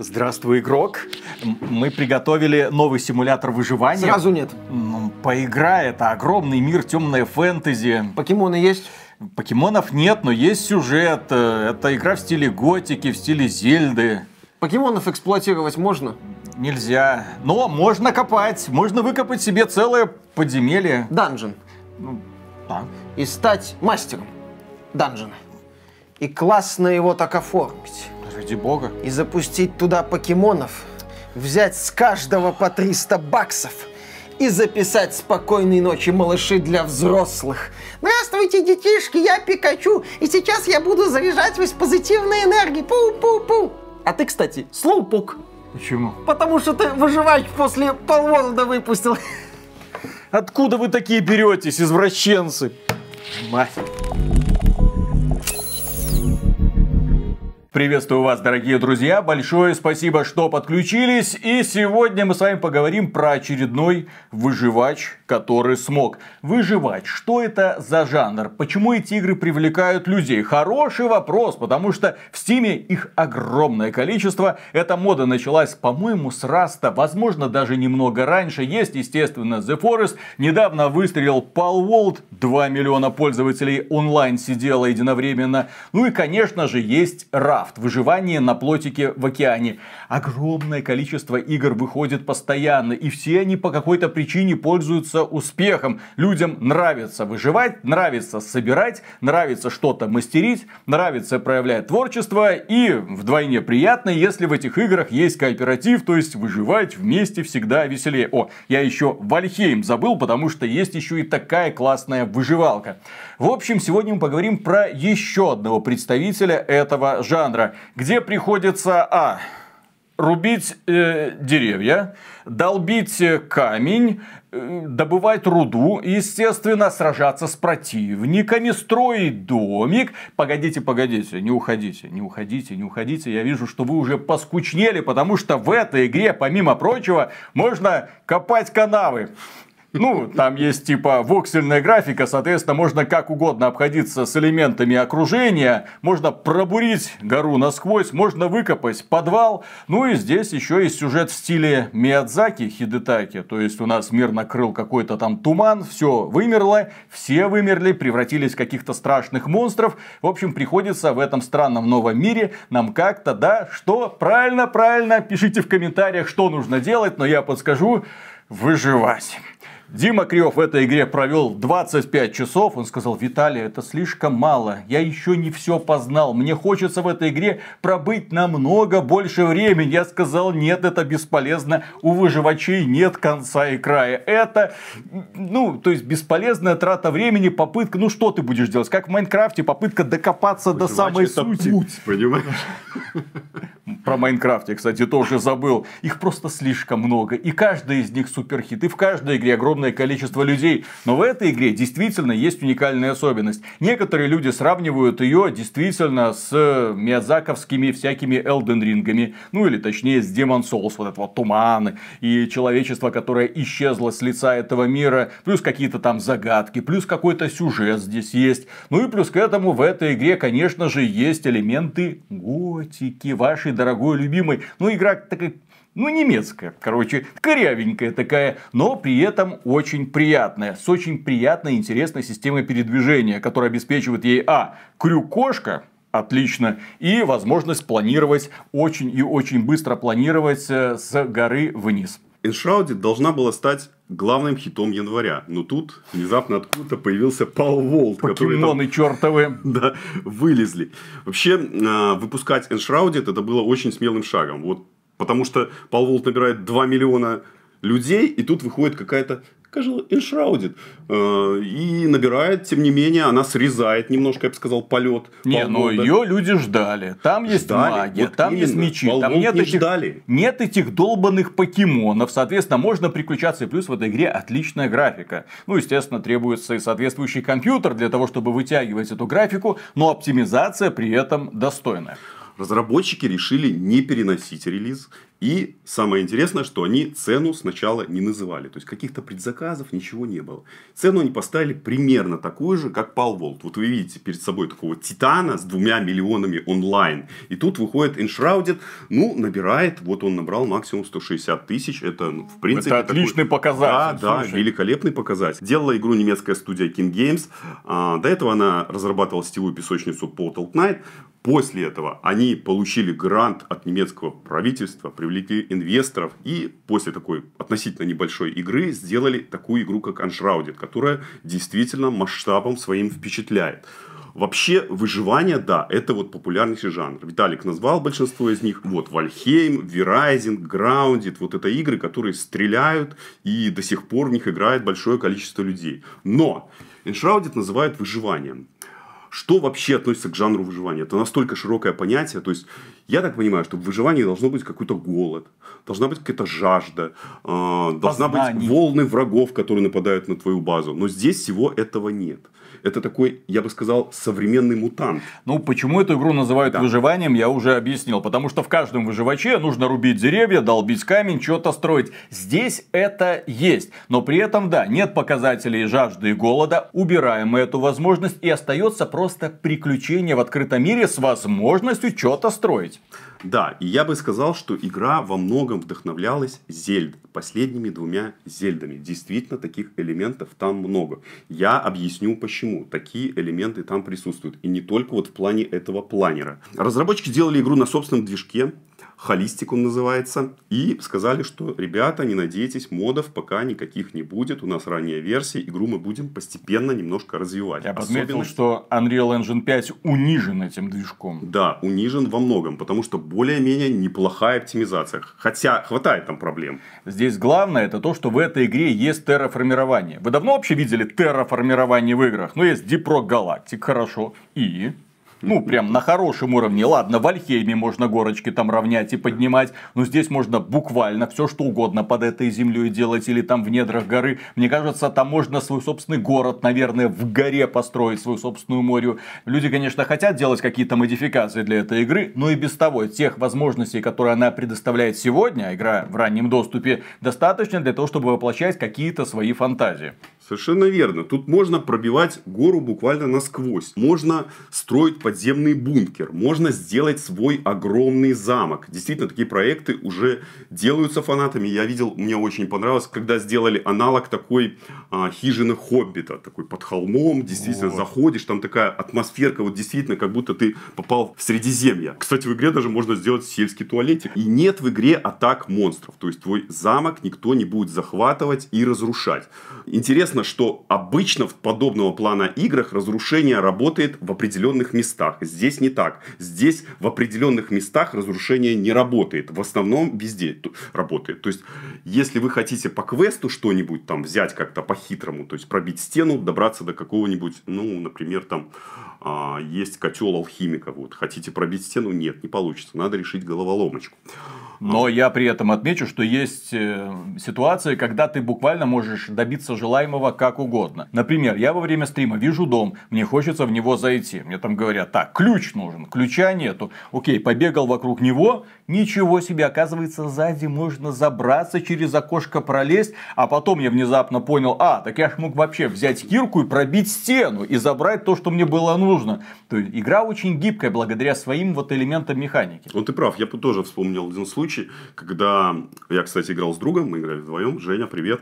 Здравствуй, игрок. Мы приготовили новый симулятор выживания. Сразу нет. Поиграй, это огромный мир темной фэнтези. Покемоны есть? Покемонов нет, но есть сюжет. Это игра в стиле готики, в стиле Зельды. Покемонов эксплуатировать можно? Нельзя. Но можно копать. Можно выкопать себе целое подземелье. Данжен. Ну, да. И стать мастером данжена. И классно его так оформить. Ради бога. И запустить туда покемонов. Взять с каждого по 300 баксов. И записать «Спокойной ночи, малыши» для взрослых. Здравствуйте, детишки, я Пикачу. И сейчас я буду заряжать вас позитивной энергией. Пу-пу-пу. А ты, кстати, слоупок. Почему? Потому что ты выживач после полворода выпустил. Откуда вы такие беретесь, извращенцы? Мать. Приветствую вас, дорогие друзья. Большое спасибо, что подключились. И сегодня мы с вами поговорим про очередной выживач, который смог. Выживач. Что это за жанр? Почему эти игры привлекают людей? Хороший вопрос, потому что в Steam е их огромное количество. Эта мода началась, по-моему, с Rust а. Возможно, даже немного раньше. Есть, естественно, The Forest. Недавно выстрелил Palworld. 2 миллиона пользователей онлайн сидело единовременно. Ну и, конечно же, есть Raft. Raft, выживание на плотике в океане. Огромное количество игр выходит постоянно, и все они по какой-то причине пользуются успехом. Людям нравится выживать, нравится собирать, нравится что-то мастерить, нравится проявлять творчество, и вдвойне приятно, если в этих играх есть кооператив, то есть выживать вместе всегда веселее. О, я еще Вальхейм забыл, потому что есть еще и такая классная выживалка. В общем, сегодня мы поговорим про еще одного представителя этого жанра, где приходится, а, рубить э, деревья, долбить камень, э, добывать руду, естественно, сражаться с противниками, строить домик. Погодите, погодите, не уходите, не уходите, не уходите. Я вижу, что вы уже поскучнели, потому что в этой игре, помимо прочего, можно копать канавы. Ну, там есть типа воксельная графика, соответственно, можно как угодно обходиться с элементами окружения, можно пробурить гору насквозь, можно выкопать подвал. Ну и здесь еще есть сюжет в стиле Миядзаки, Хидетаки, то есть у нас мир накрыл какой-то там туман, все вымерло, все вымерли, превратились в каких-то страшных монстров. В общем, приходится в этом странном новом мире нам как-то, да, что? Правильно, правильно, пишите в комментариях, что нужно делать, но я подскажу, выживать. Дима Криов в этой игре провел 25 часов. Он сказал, Виталий, это слишком мало. Я еще не все познал. Мне хочется в этой игре пробыть намного больше времени. Я сказал, нет, это бесполезно. У выживачей нет конца и края. Это, ну, то есть бесполезная трата времени, попытка, ну что ты будешь делать? Как в Майнкрафте, попытка докопаться Выживач до самой это сути. Путь, понимаешь? Про Майнкрафт я, кстати, тоже забыл. Их просто слишком много. И каждый из них суперхит. И в каждой игре огромное количество людей. Но в этой игре действительно есть уникальная особенность. Некоторые люди сравнивают ее действительно с миядзаковскими всякими Элден Рингами. Ну или точнее с Demon Souls, вот это вот туманы и человечество, которое исчезло с лица этого мира. Плюс какие-то там загадки, плюс какой-то сюжет здесь есть. Ну и плюс к этому в этой игре, конечно же, есть элементы готики, вашей дорогой любимой. Ну игра такая ну, немецкая, короче, корявенькая такая, но при этом очень приятная, с очень приятной интересной системой передвижения, которая обеспечивает ей, а, крюк-кошка, отлично, и возможность планировать, очень и очень быстро планировать э, с горы вниз. Enshrouded должна была стать главным хитом января. Но тут внезапно откуда-то появился Пал Волт. Покемоны там, чертовы. Да, вылезли. Вообще, э, выпускать Enshrouded это было очень смелым шагом. Вот Потому что Пал Волт набирает 2 миллиона людей, и тут выходит какая-то скажем, Enshrouded. Э, и набирает, тем не менее, она срезает немножко, я бы сказал, полет. Не, ну ее люди ждали. Там есть ждали, магия, вот там именно. есть мечи. там нет не этих, ждали. нет этих долбанных покемонов. Соответственно, можно приключаться. И плюс в этой игре отличная графика. Ну, естественно, требуется и соответствующий компьютер для того, чтобы вытягивать эту графику. Но оптимизация при этом достойная. Разработчики решили не переносить релиз. И самое интересное, что они цену сначала не называли. То есть, каких-то предзаказов ничего не было. Цену они поставили примерно такую же, как Palworld. Вот вы видите перед собой такого титана с двумя миллионами онлайн. И тут выходит Enshrouded, ну, набирает, вот он набрал максимум 160 тысяч. Это, ну, в принципе... Это отличный такой... показатель. Да, да, великолепный показатель. Делала игру немецкая студия King Games. А, до этого она разрабатывала сетевую песочницу Portal Knight. После этого они получили грант от немецкого правительства, привлекли инвесторов и после такой относительно небольшой игры сделали такую игру, как Unshrouded, которая действительно масштабом своим впечатляет. Вообще, выживание, да, это вот популярнейший жанр. Виталик назвал большинство из них. Вот, Вальхейм, Verizon, Grounded. Вот это игры, которые стреляют, и до сих пор в них играет большое количество людей. Но Enshrouded называют выживанием. Что вообще относится к жанру выживания? Это настолько широкое понятие. То есть, я так понимаю, что в выживании должно быть какой-то голод, должна быть какая-то жажда, э, должна быть волны врагов, которые нападают на твою базу. Но здесь всего этого нет это такой, я бы сказал, современный мутант. Ну, почему эту игру называют да. выживанием, я уже объяснил. Потому что в каждом выживаче нужно рубить деревья, долбить камень, что-то строить. Здесь это есть. Но при этом, да, нет показателей жажды и голода. Убираем эту возможность и остается просто приключение в открытом мире с возможностью что-то строить. Да, и я бы сказал, что игра во многом вдохновлялась Зельд, последними двумя Зельдами. Действительно, таких элементов там много. Я объясню почему. Такие элементы там присутствуют. И не только вот в плане этого планера. Разработчики сделали игру на собственном движке, Холистик он называется. И сказали, что, ребята, не надейтесь, модов пока никаких не будет. У нас ранняя версия. Игру мы будем постепенно немножко развивать. Я подметил, что Unreal Engine 5 унижен этим движком. Да, унижен во многом, потому что более-менее неплохая оптимизация. Хотя хватает там проблем. Здесь главное это то, что в этой игре есть терраформирование. Вы давно вообще видели терраформирование в играх? Ну, есть Deep Rock Galactic, хорошо. И ну, прям на хорошем уровне. Ладно, в Альхейме можно горочки там равнять и поднимать, но здесь можно буквально все что угодно под этой землей делать или там в недрах горы. Мне кажется, там можно свой собственный город, наверное, в горе построить, свою собственную морю. Люди, конечно, хотят делать какие-то модификации для этой игры, но и без того тех возможностей, которые она предоставляет сегодня, игра в раннем доступе, достаточно для того, чтобы воплощать какие-то свои фантазии. Совершенно верно. Тут можно пробивать гору буквально насквозь. Можно строить подземный бункер. Можно сделать свой огромный замок. Действительно, такие проекты уже делаются фанатами. Я видел, мне очень понравилось, когда сделали аналог такой а, хижины Хоббита. Такой под холмом. Действительно, вот. заходишь, там такая атмосферка. Вот действительно, как будто ты попал в Средиземье. Кстати, в игре даже можно сделать сельский туалетик. И нет в игре атак монстров. То есть, твой замок никто не будет захватывать и разрушать. Интересно, что обычно в подобного плана играх разрушение работает в определенных местах. Здесь не так. Здесь в определенных местах разрушение не работает. В основном везде работает. То есть, если вы хотите по квесту что-нибудь там взять как-то по-хитрому, то есть пробить стену, добраться до какого-нибудь, ну, например, там а, есть котел алхимика. Вот. Хотите пробить стену? Нет, не получится. Надо решить головоломочку. Но я при этом отмечу, что есть э, ситуации, когда ты буквально можешь добиться желаемого как угодно. Например, я во время стрима вижу дом, мне хочется в него зайти. Мне там говорят, так, ключ нужен, ключа нету. Окей, побегал вокруг него, ничего себе, оказывается, сзади можно забраться, через окошко пролезть. А потом я внезапно понял, а, так я ж мог вообще взять кирку и пробить стену и забрать то, что мне было нужно. То есть игра очень гибкая благодаря своим вот элементам механики. Вот ты прав, я тоже вспомнил один случай когда я, кстати, играл с другом, мы играли вдвоем, Женя, привет.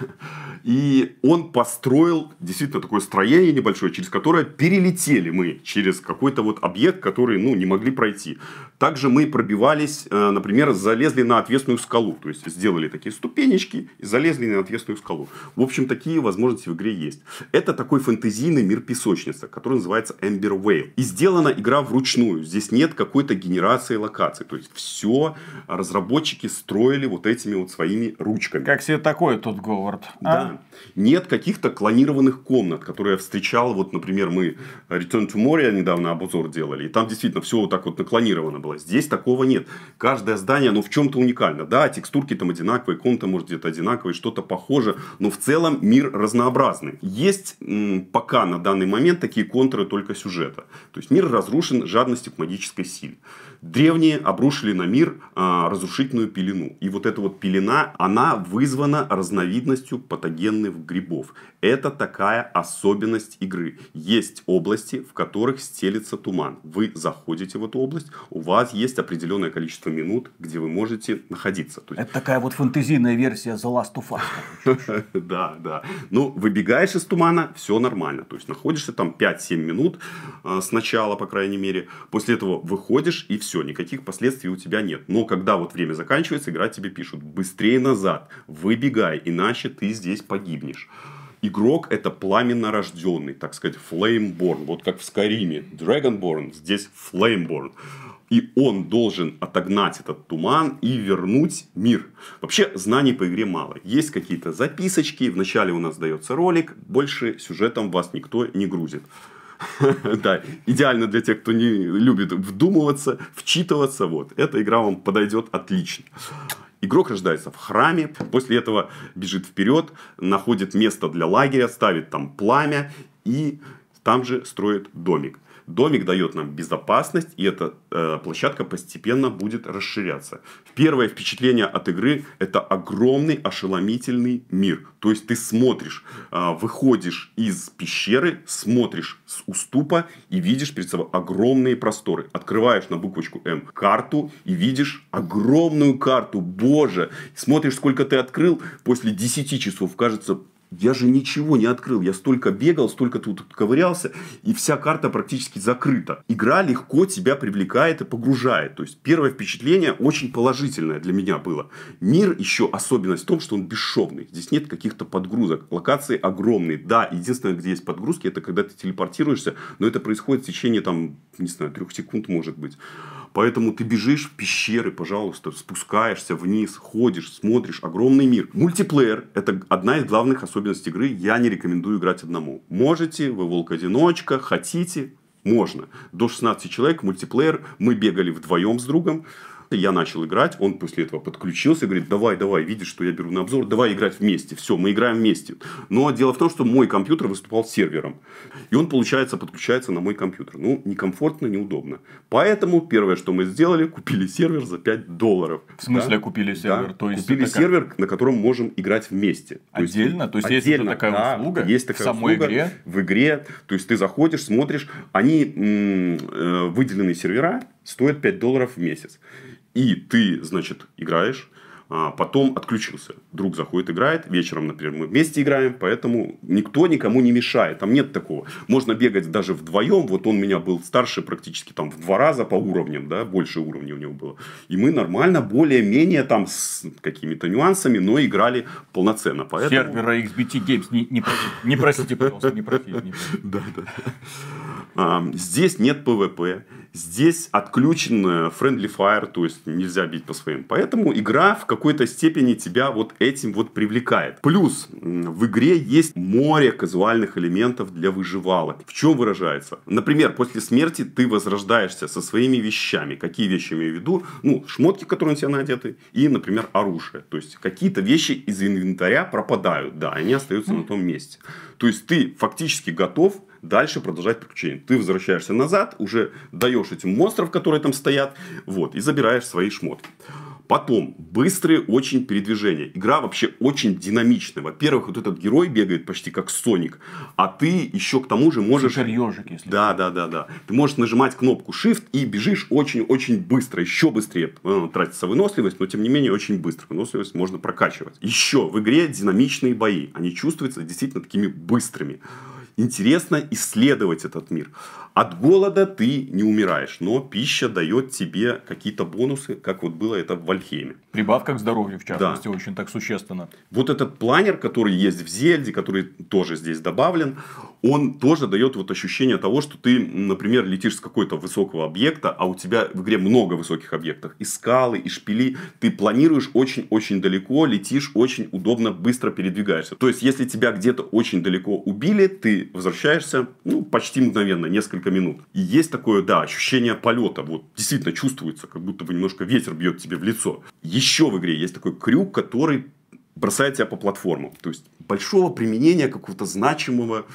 И он построил действительно такое строение небольшое, через которое перелетели мы через какой-то вот объект, который, ну, не могли пройти. Также мы пробивались, э, например, залезли на отвесную скалу. То есть, сделали такие ступенечки и залезли на отвесную скалу. В общем, такие возможности в игре есть. Это такой фэнтезийный мир песочницы, который называется Ember Whale. И сделана игра вручную. Здесь нет какой-то генерации локаций. То есть, все разработчики строили вот этими вот своими ручками. Как себе такое тут Говард? А? Да. Нет каких-то клонированных комнат, которые я встречал. Вот, например, мы Return to Moria недавно обзор делали. И там действительно все вот так вот наклонировано было. Здесь такого нет. Каждое здание, оно в чем-то уникально. Да, текстурки там одинаковые, комната может где-то одинаковые, что-то похоже. Но в целом мир разнообразный. Есть м, пока на данный момент такие контуры только сюжета. То есть мир разрушен жадностью к магической силе. Древние обрушили на мир а, разрушительную пелену. И вот эта вот пелена, она вызвана разновидностью патогенных грибов. Это такая особенность игры. Есть области, в которых стелится туман. Вы заходите в эту область, у вас есть определенное количество минут, где вы можете находиться. То есть... Это такая вот фэнтезийная версия The Last of Us. Да, да. Ну, выбегаешь из тумана, все нормально. То есть, находишься там 5-7 минут а, сначала, по крайней мере. После этого выходишь, и все, никаких последствий у тебя нет. Но когда вот время заканчивается, игра тебе пишут, быстрее назад, выбегай, иначе ты здесь погибнешь игрок это пламенно рожденный, так сказать, Flameborn. Вот как в Скайриме Dragonborn, здесь Flameborn. И он должен отогнать этот туман и вернуть мир. Вообще, знаний по игре мало. Есть какие-то записочки. Вначале у нас дается ролик. Больше сюжетом вас никто не грузит. Да, идеально для тех, кто не любит вдумываться, вчитываться. Вот. Эта игра вам подойдет отлично. Игрок рождается в храме, после этого бежит вперед, находит место для лагеря, ставит там пламя и там же строит домик. Домик дает нам безопасность, и эта э, площадка постепенно будет расширяться. Первое впечатление от игры – это огромный ошеломительный мир. То есть, ты смотришь, э, выходишь из пещеры, смотришь с уступа и видишь перед собой огромные просторы. Открываешь на буквочку М карту и видишь огромную карту. Боже! Смотришь, сколько ты открыл, после 10 часов кажется, я же ничего не открыл. Я столько бегал, столько тут ковырялся, и вся карта практически закрыта. Игра легко тебя привлекает и погружает. То есть, первое впечатление очень положительное для меня было. Мир еще особенность в том, что он бесшовный. Здесь нет каких-то подгрузок. Локации огромные. Да, единственное, где есть подгрузки, это когда ты телепортируешься, но это происходит в течение, там, не знаю, трех секунд, может быть. Поэтому ты бежишь в пещеры, пожалуйста, спускаешься вниз, ходишь, смотришь. Огромный мир. Мультиплеер – это одна из главных особенностей игры. Я не рекомендую играть одному. Можете, вы волк-одиночка, хотите, можно. До 16 человек, мультиплеер. Мы бегали вдвоем с другом. Я начал играть, он после этого подключился, говорит, давай, давай, видишь, что я беру на обзор, давай играть вместе. Все, мы играем вместе. Но дело в том, что мой компьютер выступал сервером. И он, получается, подключается на мой компьютер. Ну, некомфортно, неудобно. Поэтому первое, что мы сделали, купили сервер за 5 долларов. В смысле да? купили сервер? Да? То есть купили сервер, как... на котором можем играть вместе. Отдельно? То есть, То есть отдельно, есть такая да, услуга есть такая в самой услуга игре? В игре. То есть, ты заходишь, смотришь, они м- э, выделенные сервера стоят 5 долларов в месяц и ты, значит, играешь, а потом отключился. Друг заходит, играет. Вечером, например, мы вместе играем, поэтому никто никому не мешает. Там нет такого. Можно бегать даже вдвоем. Вот он меня был старше практически там в два раза по уровням, да, больше уровней у него было. И мы нормально, более-менее там с какими-то нюансами, но играли полноценно. Поэтому... Сервера XBT Games не, не, не простите, пожалуйста, не простите. Да, да. Здесь нет PvP, здесь отключен э, friendly fire, то есть нельзя бить по своим. Поэтому игра в какой-то степени тебя вот этим вот привлекает. Плюс в игре есть море казуальных элементов для выживалок. В чем выражается? Например, после смерти ты возрождаешься со своими вещами. Какие вещи имею в виду? Ну, шмотки, которые на тебя надеты, и, например, оружие. То есть какие-то вещи из инвентаря пропадают, да, они остаются на том месте. То есть ты фактически готов дальше продолжать приключение. Ты возвращаешься назад, уже даешь этим монстров, которые там стоят, вот, и забираешь свои шмотки. Потом, быстрые очень передвижения. Игра вообще очень динамичная. Во-первых, вот этот герой бегает почти как Соник, а ты еще к тому же можешь... Супер ежик, если Да, да, да, да. Ты можешь нажимать кнопку Shift и бежишь очень-очень быстро, еще быстрее. Ну, тратится выносливость, но тем не менее очень быстро. Выносливость можно прокачивать. Еще в игре динамичные бои. Они чувствуются действительно такими быстрыми интересно исследовать этот мир. От голода ты не умираешь, но пища дает тебе какие-то бонусы, как вот было это в Вальхейме. Прибавка к здоровью, в частности, да. очень так существенно. Вот этот планер, который есть в Зельде, который тоже здесь добавлен, он тоже дает вот ощущение того, что ты, например, летишь с какой-то высокого объекта, а у тебя в игре много высоких объектов. И скалы, и шпили. Ты планируешь очень-очень далеко, летишь очень удобно, быстро передвигаешься. То есть, если тебя где-то очень далеко убили, ты возвращаешься ну, почти мгновенно, несколько минут. И есть такое, да, ощущение полета. Вот действительно чувствуется, как будто бы немножко ветер бьет тебе в лицо. Еще в игре есть такой крюк, который бросает тебя по платформам. То есть, большого применения какого-то значимого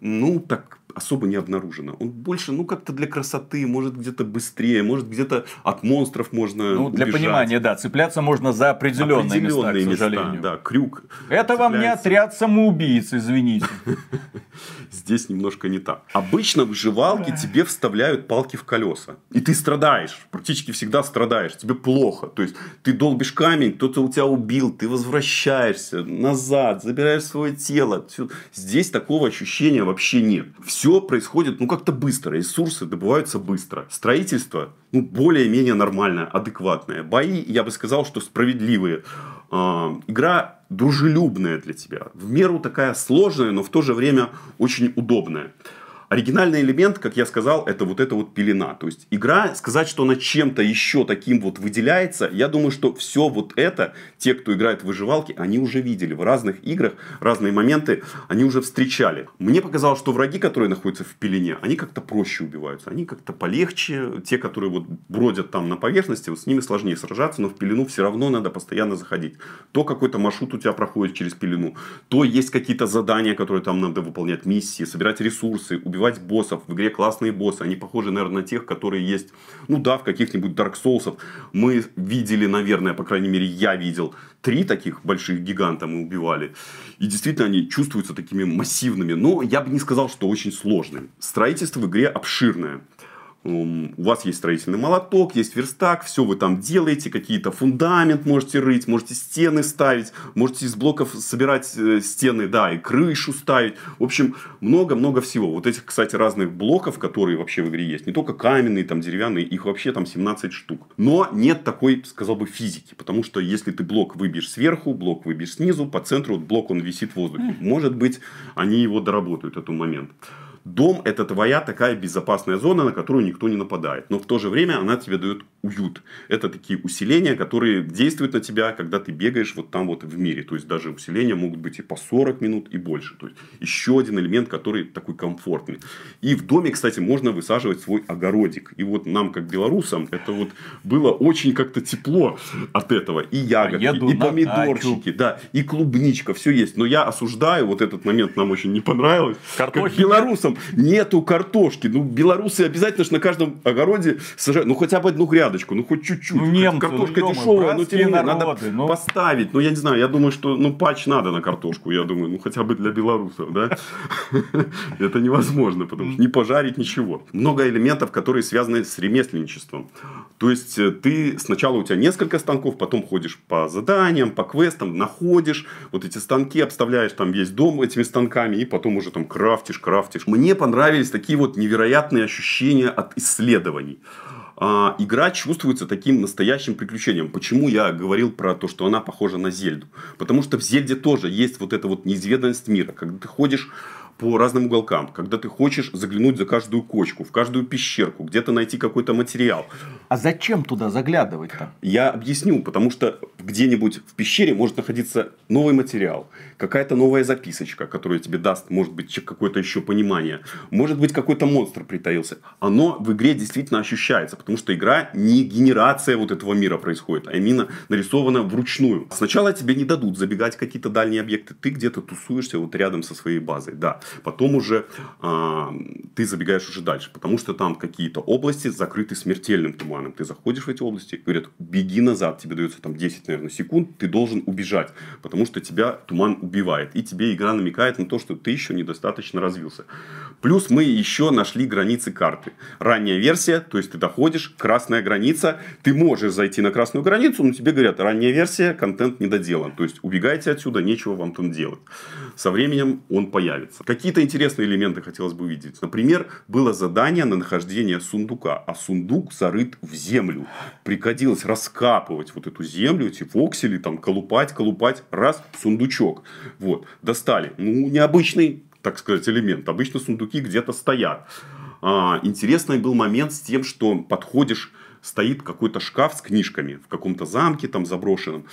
ну, так особо не обнаружено. Он больше, ну, как-то для красоты, может, где-то быстрее, может, где-то от монстров можно Ну, для убежать. понимания, да, цепляться можно за определенные, Определенные места, к сожалению. да, крюк. Это вам не цепляется. отряд самоубийц, извините. Здесь немножко не так. Обычно в выживалке тебе вставляют палки в колеса. И ты страдаешь. Практически всегда страдаешь. Тебе плохо. То есть, ты долбишь камень, кто-то у тебя убил, ты возвращаешься назад, забираешь свое тело. Здесь такого ощущения вообще нет. Все происходит, ну, как-то быстро. Ресурсы добываются быстро. Строительство, ну, более-менее нормальное, адекватное. Бои, я бы сказал, что справедливые. А, игра дружелюбная для тебя. В меру такая сложная, но в то же время очень удобная. Оригинальный элемент, как я сказал, это вот эта вот пелена. То есть игра, сказать, что она чем-то еще таким вот выделяется, я думаю, что все вот это, те, кто играет в выживалки, они уже видели в разных играх, разные моменты, они уже встречали. Мне показалось, что враги, которые находятся в пелене, они как-то проще убиваются, они как-то полегче. Те, которые вот бродят там на поверхности, вот с ними сложнее сражаться, но в пелену все равно надо постоянно заходить. То какой-то маршрут у тебя проходит через пелену, то есть какие-то задания, которые там надо выполнять, миссии, собирать ресурсы, убивать боссов. В игре классные боссы. Они похожи, наверное, на тех, которые есть, ну да, в каких-нибудь Dark Souls. Мы видели, наверное, по крайней мере, я видел, три таких больших гиганта мы убивали. И действительно, они чувствуются такими массивными. Но я бы не сказал, что очень сложными. Строительство в игре обширное. У вас есть строительный молоток, есть верстак, все вы там делаете, какие-то фундамент можете рыть, можете стены ставить, можете из блоков собирать э, стены, да, и крышу ставить. В общем, много-много всего. Вот этих, кстати, разных блоков, которые вообще в игре есть, не только каменные, там, деревянные, их вообще там 17 штук. Но нет такой, сказал бы, физики, потому что если ты блок выбьешь сверху, блок выбьешь снизу, по центру вот блок он висит в воздухе. Может быть, они его доработают, этот момент. Дом – это твоя такая безопасная зона, на которую никто не нападает. Но в то же время она тебе дает уют. Это такие усиления, которые действуют на тебя, когда ты бегаешь вот там вот в мире. То есть, даже усиления могут быть и по 40 минут, и больше. То есть, еще один элемент, который такой комфортный. И в доме, кстати, можно высаживать свой огородик. И вот нам, как белорусам, это вот было очень как-то тепло от этого. И ягодки, Поеду и помидорчики, да, и клубничка, все есть. Но я осуждаю, вот этот момент нам очень не понравилось. Картохи Как белорусам нету картошки. Ну, белорусы обязательно ж на каждом огороде сажают, ну, хотя бы одну грядочку, ну, хоть чуть-чуть. Ну, немцы, Картошка ну, дешевая, но тем не менее, надо ну. поставить. Ну, я не знаю, я думаю, что, ну, патч надо на картошку, я думаю, ну, хотя бы для белорусов, да? Это невозможно, потому что не пожарить ничего. Много элементов, которые связаны с ремесленничеством. То есть, э, ты сначала у тебя несколько станков, потом ходишь по заданиям, по квестам, находишь вот эти станки, обставляешь там весь дом этими станками, и потом уже там крафтишь, крафтишь. Мне понравились такие вот невероятные ощущения от исследований. А, игра чувствуется таким настоящим приключением. Почему я говорил про то, что она похожа на Зельду? Потому что в Зельде тоже есть вот эта вот неизведанность мира. Когда ты ходишь по разным уголкам, когда ты хочешь заглянуть за каждую кочку, в каждую пещерку, где-то найти какой-то материал. А зачем туда заглядывать-то? Я объясню, потому что где-нибудь в пещере может находиться новый материал, какая-то новая записочка, которая тебе даст, может быть, какое-то еще понимание. Может быть, какой-то монстр притаился. Оно в игре действительно ощущается, потому что игра не генерация вот этого мира происходит, а именно нарисована вручную. Сначала тебе не дадут забегать какие-то дальние объекты, ты где-то тусуешься вот рядом со своей базой, да. Потом уже а, ты забегаешь уже дальше, потому что там какие-то области закрыты смертельным туманом. Ты заходишь в эти области, говорят, беги назад, тебе дается там 10, наверное, секунд, ты должен убежать, потому что тебя туман убивает. И тебе игра намекает на то, что ты еще недостаточно развился. Плюс мы еще нашли границы карты. Ранняя версия, то есть ты доходишь, красная граница, ты можешь зайти на красную границу, но тебе говорят, ранняя версия, контент не доделан. То есть убегайте отсюда, нечего вам там делать. Со временем он появится. Какие-то интересные элементы хотелось бы увидеть. Например, было задание на нахождение сундука, а сундук зарыт в землю. Приходилось раскапывать вот эту землю, эти воксели, там, колупать, колупать. Раз, сундучок. Вот, достали. Ну, необычный, так сказать, элемент. Обычно сундуки где-то стоят. А, интересный был момент с тем, что подходишь, стоит какой-то шкаф с книжками в каком-то замке там заброшенном.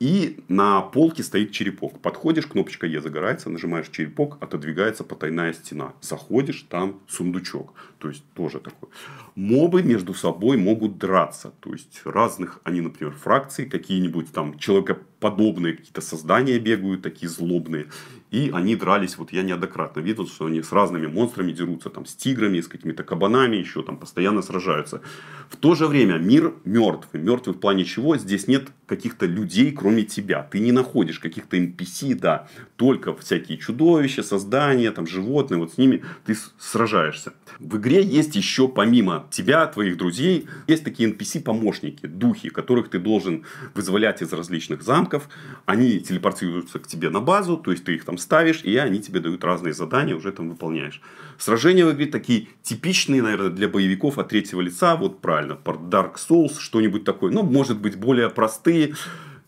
И на полке стоит черепок. Подходишь, кнопочка Е загорается, нажимаешь черепок, отодвигается потайная стена. Заходишь, там сундучок. То есть тоже такой. Мобы между собой могут драться. То есть разных, они, например, фракции, какие-нибудь там человекоподобные какие-то создания бегают, такие злобные. И они дрались, вот я неоднократно видел, что они с разными монстрами дерутся, там, с тиграми, с какими-то кабанами, еще там постоянно сражаются. В то же время мир мертв. Мертвый в плане чего? Здесь нет каких-то людей, кроме тебя. Ты не находишь каких-то NPC, да, только всякие чудовища, создания, там, животные, вот с ними ты сражаешься. В игре есть еще, помимо тебя, твоих друзей, есть такие NPC-помощники, духи, которых ты должен вызволять из различных замков. Они телепортируются к тебе на базу, то есть ты их там ставишь, и они тебе дают разные задания, уже там выполняешь. Сражения в игре такие типичные, наверное, для боевиков от третьего лица, вот правильно, Dark Souls, что-нибудь такое, ну, может быть, более простые,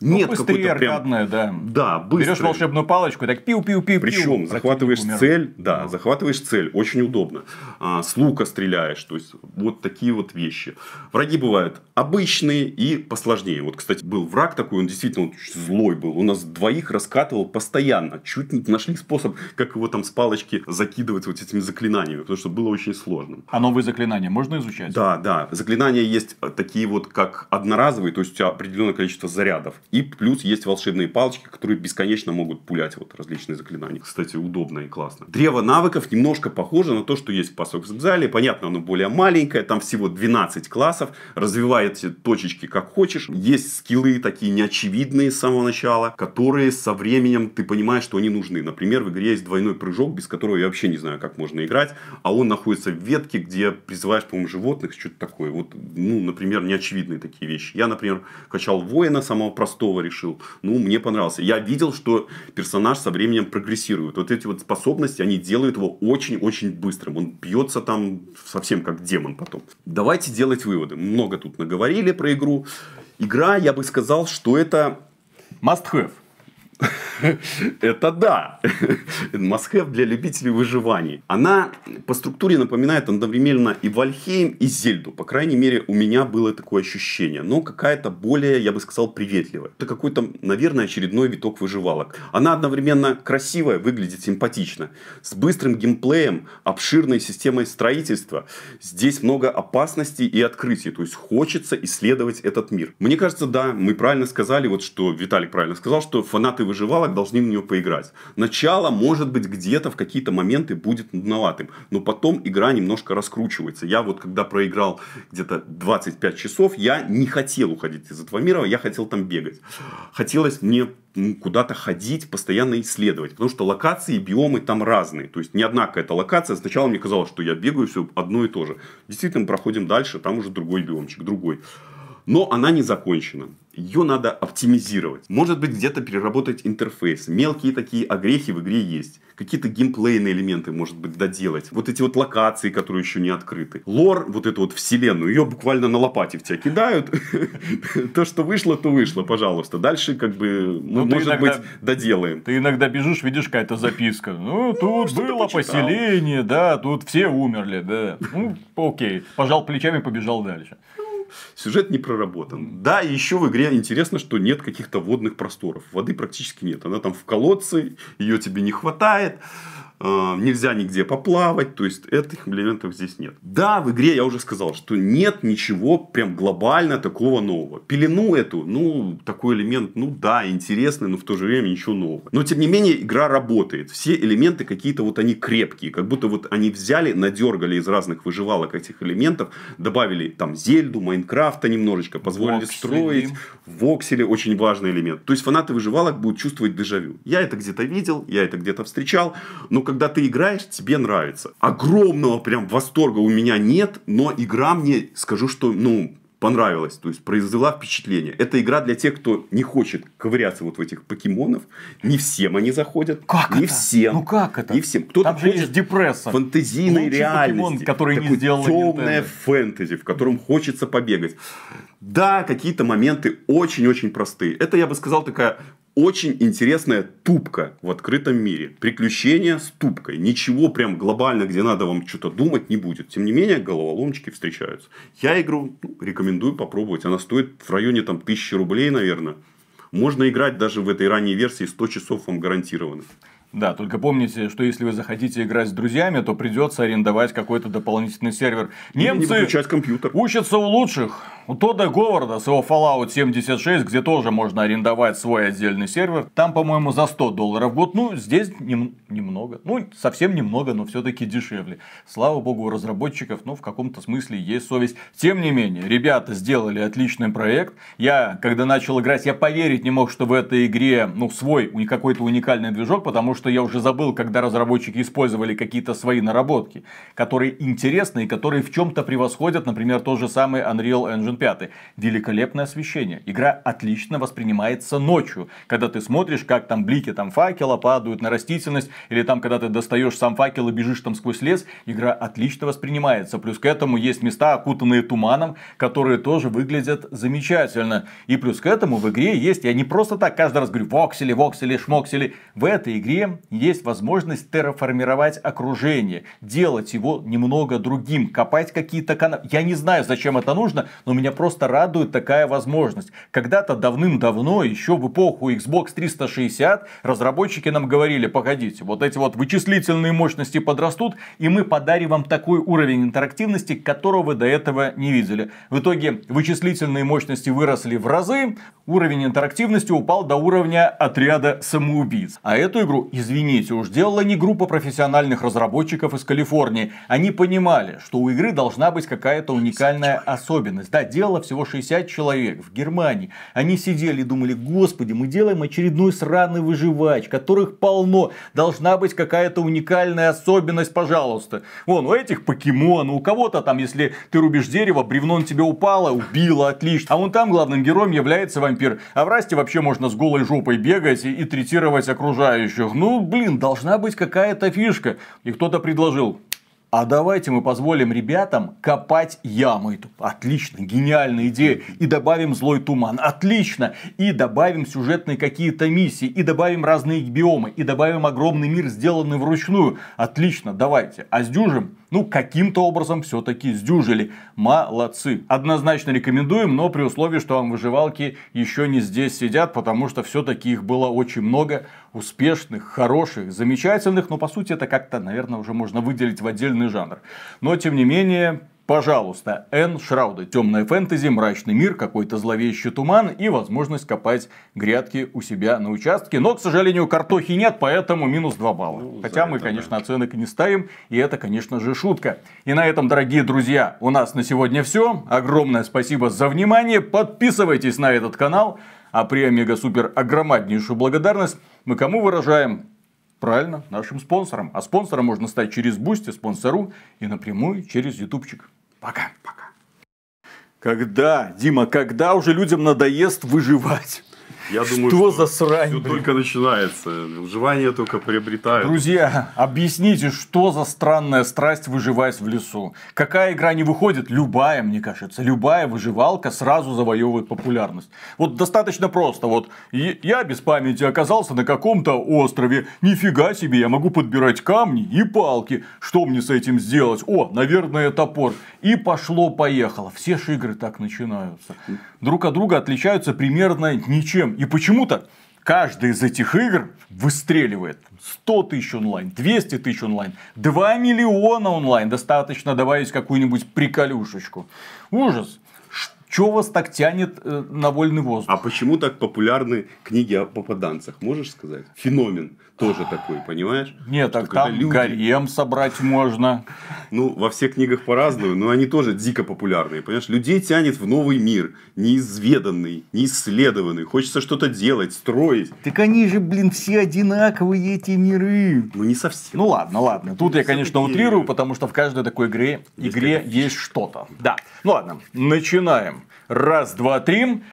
ну, Нет быстрее аркадная, прям... да. Да, быстро. Берешь волшебную палочку и так пиу-пиу-пиу. Причем захватываешь цель, да, захватываешь цель, очень удобно. А, с лука стреляешь, то есть вот такие вот вещи. Враги бывают обычные и посложнее. Вот, кстати, был враг такой, он действительно злой был. У нас двоих раскатывал постоянно. Чуть не нашли способ, как его там с палочки закидывать вот этими заклинаниями, потому что было очень сложно. А новые заклинания можно изучать? Да, да. Заклинания есть такие вот, как одноразовые, то есть у тебя определенное количество зарядов. И плюс есть волшебные палочки, которые бесконечно могут пулять вот различные заклинания. Кстати, удобно и классно. Древо навыков немножко похоже на то, что есть в of Exile. Понятно, оно более маленькое, там всего 12 классов. Развиваете точечки как хочешь. Есть скиллы такие неочевидные с самого начала, которые со временем ты понимаешь, что они нужны. Например, в игре есть двойной прыжок, без которого я вообще не знаю, как можно играть. А он находится в ветке, где призываешь, по-моему, животных, что-то такое. Вот, ну, например, неочевидные такие вещи. Я, например, качал воина самого простого простого решил. Ну, мне понравился. Я видел, что персонаж со временем прогрессирует. Вот эти вот способности, они делают его очень-очень быстрым. Он бьется там совсем как демон потом. Давайте делать выводы. Много тут наговорили про игру. Игра, я бы сказал, что это... Must have. Это да. Must для любителей выживаний. Она по структуре напоминает одновременно и Вальхейм, и Зельду. По крайней мере, у меня было такое ощущение. Но какая-то более, я бы сказал, приветливая. Это какой-то, наверное, очередной виток выживалок. Она одновременно красивая, выглядит симпатично. С быстрым геймплеем, обширной системой строительства. Здесь много опасностей и открытий. То есть, хочется исследовать этот мир. Мне кажется, да, мы правильно сказали, вот что Виталик правильно сказал, что фанаты выживалок должны в нее поиграть. Начало, может быть, где-то в какие-то моменты будет нудноватым, но потом игра немножко раскручивается. Я вот когда проиграл где-то 25 часов, я не хотел уходить из этого мира, я хотел там бегать. Хотелось мне ну, куда-то ходить, постоянно исследовать. Потому что локации и биомы там разные. То есть, не одна какая-то локация. Сначала мне казалось, что я бегаю все одно и то же. Действительно, проходим дальше, там уже другой биомчик, другой. Но она не закончена ее надо оптимизировать. Может быть, где-то переработать интерфейс. Мелкие такие огрехи в игре есть. Какие-то геймплейные элементы, может быть, доделать. Вот эти вот локации, которые еще не открыты. Лор, вот эту вот вселенную, ее буквально на лопате в тебя кидают. То, что вышло, то вышло, пожалуйста. Дальше, как бы, ну, может быть, доделаем. Ты иногда бежишь, видишь какая-то записка. Ну, тут было поселение, да, тут все умерли, да. Ну, окей. Пожал плечами, побежал дальше сюжет не проработан. Да, и еще в игре интересно, что нет каких-то водных просторов. Воды практически нет. Она там в колодце, ее тебе не хватает. Э, нельзя нигде поплавать, то есть этих элементов здесь нет. Да, в игре я уже сказал, что нет ничего прям глобально такого нового. Пелену эту, ну, такой элемент, ну да, интересный, но в то же время ничего нового. Но тем не менее, игра работает. Все элементы какие-то вот они крепкие, как будто вот они взяли, надергали из разных выживалок этих элементов, добавили там Зельду, Майнкрафта немножечко, позволили Вокс, строить. Вокселе очень важный элемент. То есть фанаты выживалок будут чувствовать дежавю. Я это где-то видел, я это где-то встречал, но когда ты играешь, тебе нравится. Огромного прям восторга у меня нет, но игра мне, скажу, что, ну, понравилась, то есть произвела впечатление. Это игра для тех, кто не хочет ковыряться вот в этих покемонов. Не всем они заходят. Как не это? всем. Ну как это? Не всем. Кто-то Там же есть депресса. Фантазийной Лучший реальности. покемон, который не Такое сделала темное Nintendo. фэнтези, в котором хочется побегать. Да, какие-то моменты очень-очень простые. Это, я бы сказал, такая очень интересная тупка в открытом мире. Приключения с тупкой. Ничего прям глобально, где надо вам что-то думать, не будет. Тем не менее, головоломочки встречаются. Я игру ну, рекомендую попробовать. Она стоит в районе там, тысячи рублей, наверное. Можно играть даже в этой ранней версии 100 часов вам гарантированно. Да, только помните, что если вы захотите играть с друзьями, то придется арендовать какой-то дополнительный сервер. Немцы не выключать компьютер. учатся у лучших. У Тодда Говарда с его Fallout 76, где тоже можно арендовать свой отдельный сервер, там, по-моему, за 100 долларов в год. Ну, здесь нем- немного. Ну, совсем немного, но все-таки дешевле. Слава богу, у разработчиков, ну, в каком-то смысле есть совесть. Тем не менее, ребята сделали отличный проект. Я, когда начал играть, я поверить не мог, что в этой игре, ну, свой какой-то уникальный движок, потому что я уже забыл, когда разработчики использовали какие-то свои наработки, которые интересны и которые в чем-то превосходят, например, тот же самый Unreal Engine 5. Великолепное освещение. Игра отлично воспринимается ночью, когда ты смотришь, как там блики там факела падают на растительность, или там, когда ты достаешь сам факел и бежишь там сквозь лес, игра отлично воспринимается. Плюс к этому есть места, окутанные туманом, которые тоже выглядят замечательно. И плюс к этому в игре есть, я не просто так каждый раз говорю, воксели, воксели, шмоксели. В этой игре есть возможность терраформировать окружение, делать его немного другим, копать какие-то каналы. Я не знаю, зачем это нужно, но меня просто радует такая возможность. Когда-то давным-давно, еще в эпоху Xbox 360, разработчики нам говорили, погодите, вот эти вот вычислительные мощности подрастут, и мы подарим вам такой уровень интерактивности, которого вы до этого не видели. В итоге вычислительные мощности выросли в разы, уровень интерактивности упал до уровня отряда самоубийц. А эту игру, извините, уж делала не группа профессиональных разработчиков из Калифорнии. Они понимали, что у игры должна быть какая-то уникальная особенность. Да, делало всего 60 человек в Германии. Они сидели и думали, господи, мы делаем очередной сраный выживач, которых полно. Должна быть какая-то уникальная особенность, пожалуйста. Вон, у этих покемон, у кого-то там, если ты рубишь дерево, бревно на тебя упало, убило, отлично. А вон там главным героем является вампир. А в Расте вообще можно с голой жопой бегать и, и третировать окружающих. Ну, блин, должна быть какая-то фишка. И кто-то предложил, а давайте мы позволим ребятам копать ямы. Это Отлично, гениальная идея. И добавим злой туман. Отлично. И добавим сюжетные какие-то миссии. И добавим разные биомы. И добавим огромный мир, сделанный вручную. Отлично, давайте. А сдюжим? Ну, каким-то образом все-таки сдюжили. Молодцы. Однозначно рекомендуем, но при условии, что вам выживалки еще не здесь сидят, потому что все-таки их было очень много успешных, хороших, замечательных, но по сути это как-то, наверное, уже можно выделить в отдельный жанр. Но, тем не менее, Пожалуйста, Н. Шрауды. Темная фэнтези, мрачный мир, какой-то зловещий туман и возможность копать грядки у себя на участке. Но, к сожалению, картохи нет, поэтому минус 2 балла. Ну, Хотя мы, это, конечно, да. оценок не ставим. И это, конечно же, шутка. И на этом, дорогие друзья, у нас на сегодня все. Огромное спасибо за внимание. Подписывайтесь на этот канал. А при Омега Супер огромнейшую благодарность мы кому выражаем? Правильно, нашим спонсорам. А спонсором можно стать через Boosty, спонсору и напрямую через Ютубчик. Пока. Пока. Когда, Дима, когда уже людям надоест выживать? Я думаю, Что что за срань, блин? только начинается. Выживание только приобретает. Друзья, объясните, что за странная страсть выживать в лесу? Какая игра не выходит? Любая, мне кажется. Любая выживалка сразу завоевывает популярность. Вот достаточно просто. Вот я без памяти оказался на каком-то острове. Нифига себе, я могу подбирать камни и палки. Что мне с этим сделать? О, наверное, топор. И пошло-поехало. Все же игры так начинаются. Друг от друга отличаются примерно ничем. И почему-то Каждая из этих игр выстреливает. 100 тысяч онлайн, 200 тысяч онлайн, 2 миллиона онлайн. Достаточно добавить какую-нибудь приколюшечку. Ужас. Что вас так тянет э, на вольный воздух? А почему так популярны книги о попаданцах? Можешь сказать? Феномен тоже такой, понимаешь? Нет, так там люди- гарем собрать можно. Ну, во всех книгах по-разному, но они тоже дико популярные. Понимаешь, людей тянет в новый мир, неизведанный, неисследованный. Хочется что-то делать, строить. Так они же, блин, все одинаковые эти миры. Ну, не совсем. Ну ладно, ладно. Тут я, конечно, утрирую, потому что в каждой такой игре, игре есть что-то. Да. Ну ладно, начинаем. Раз, два, три.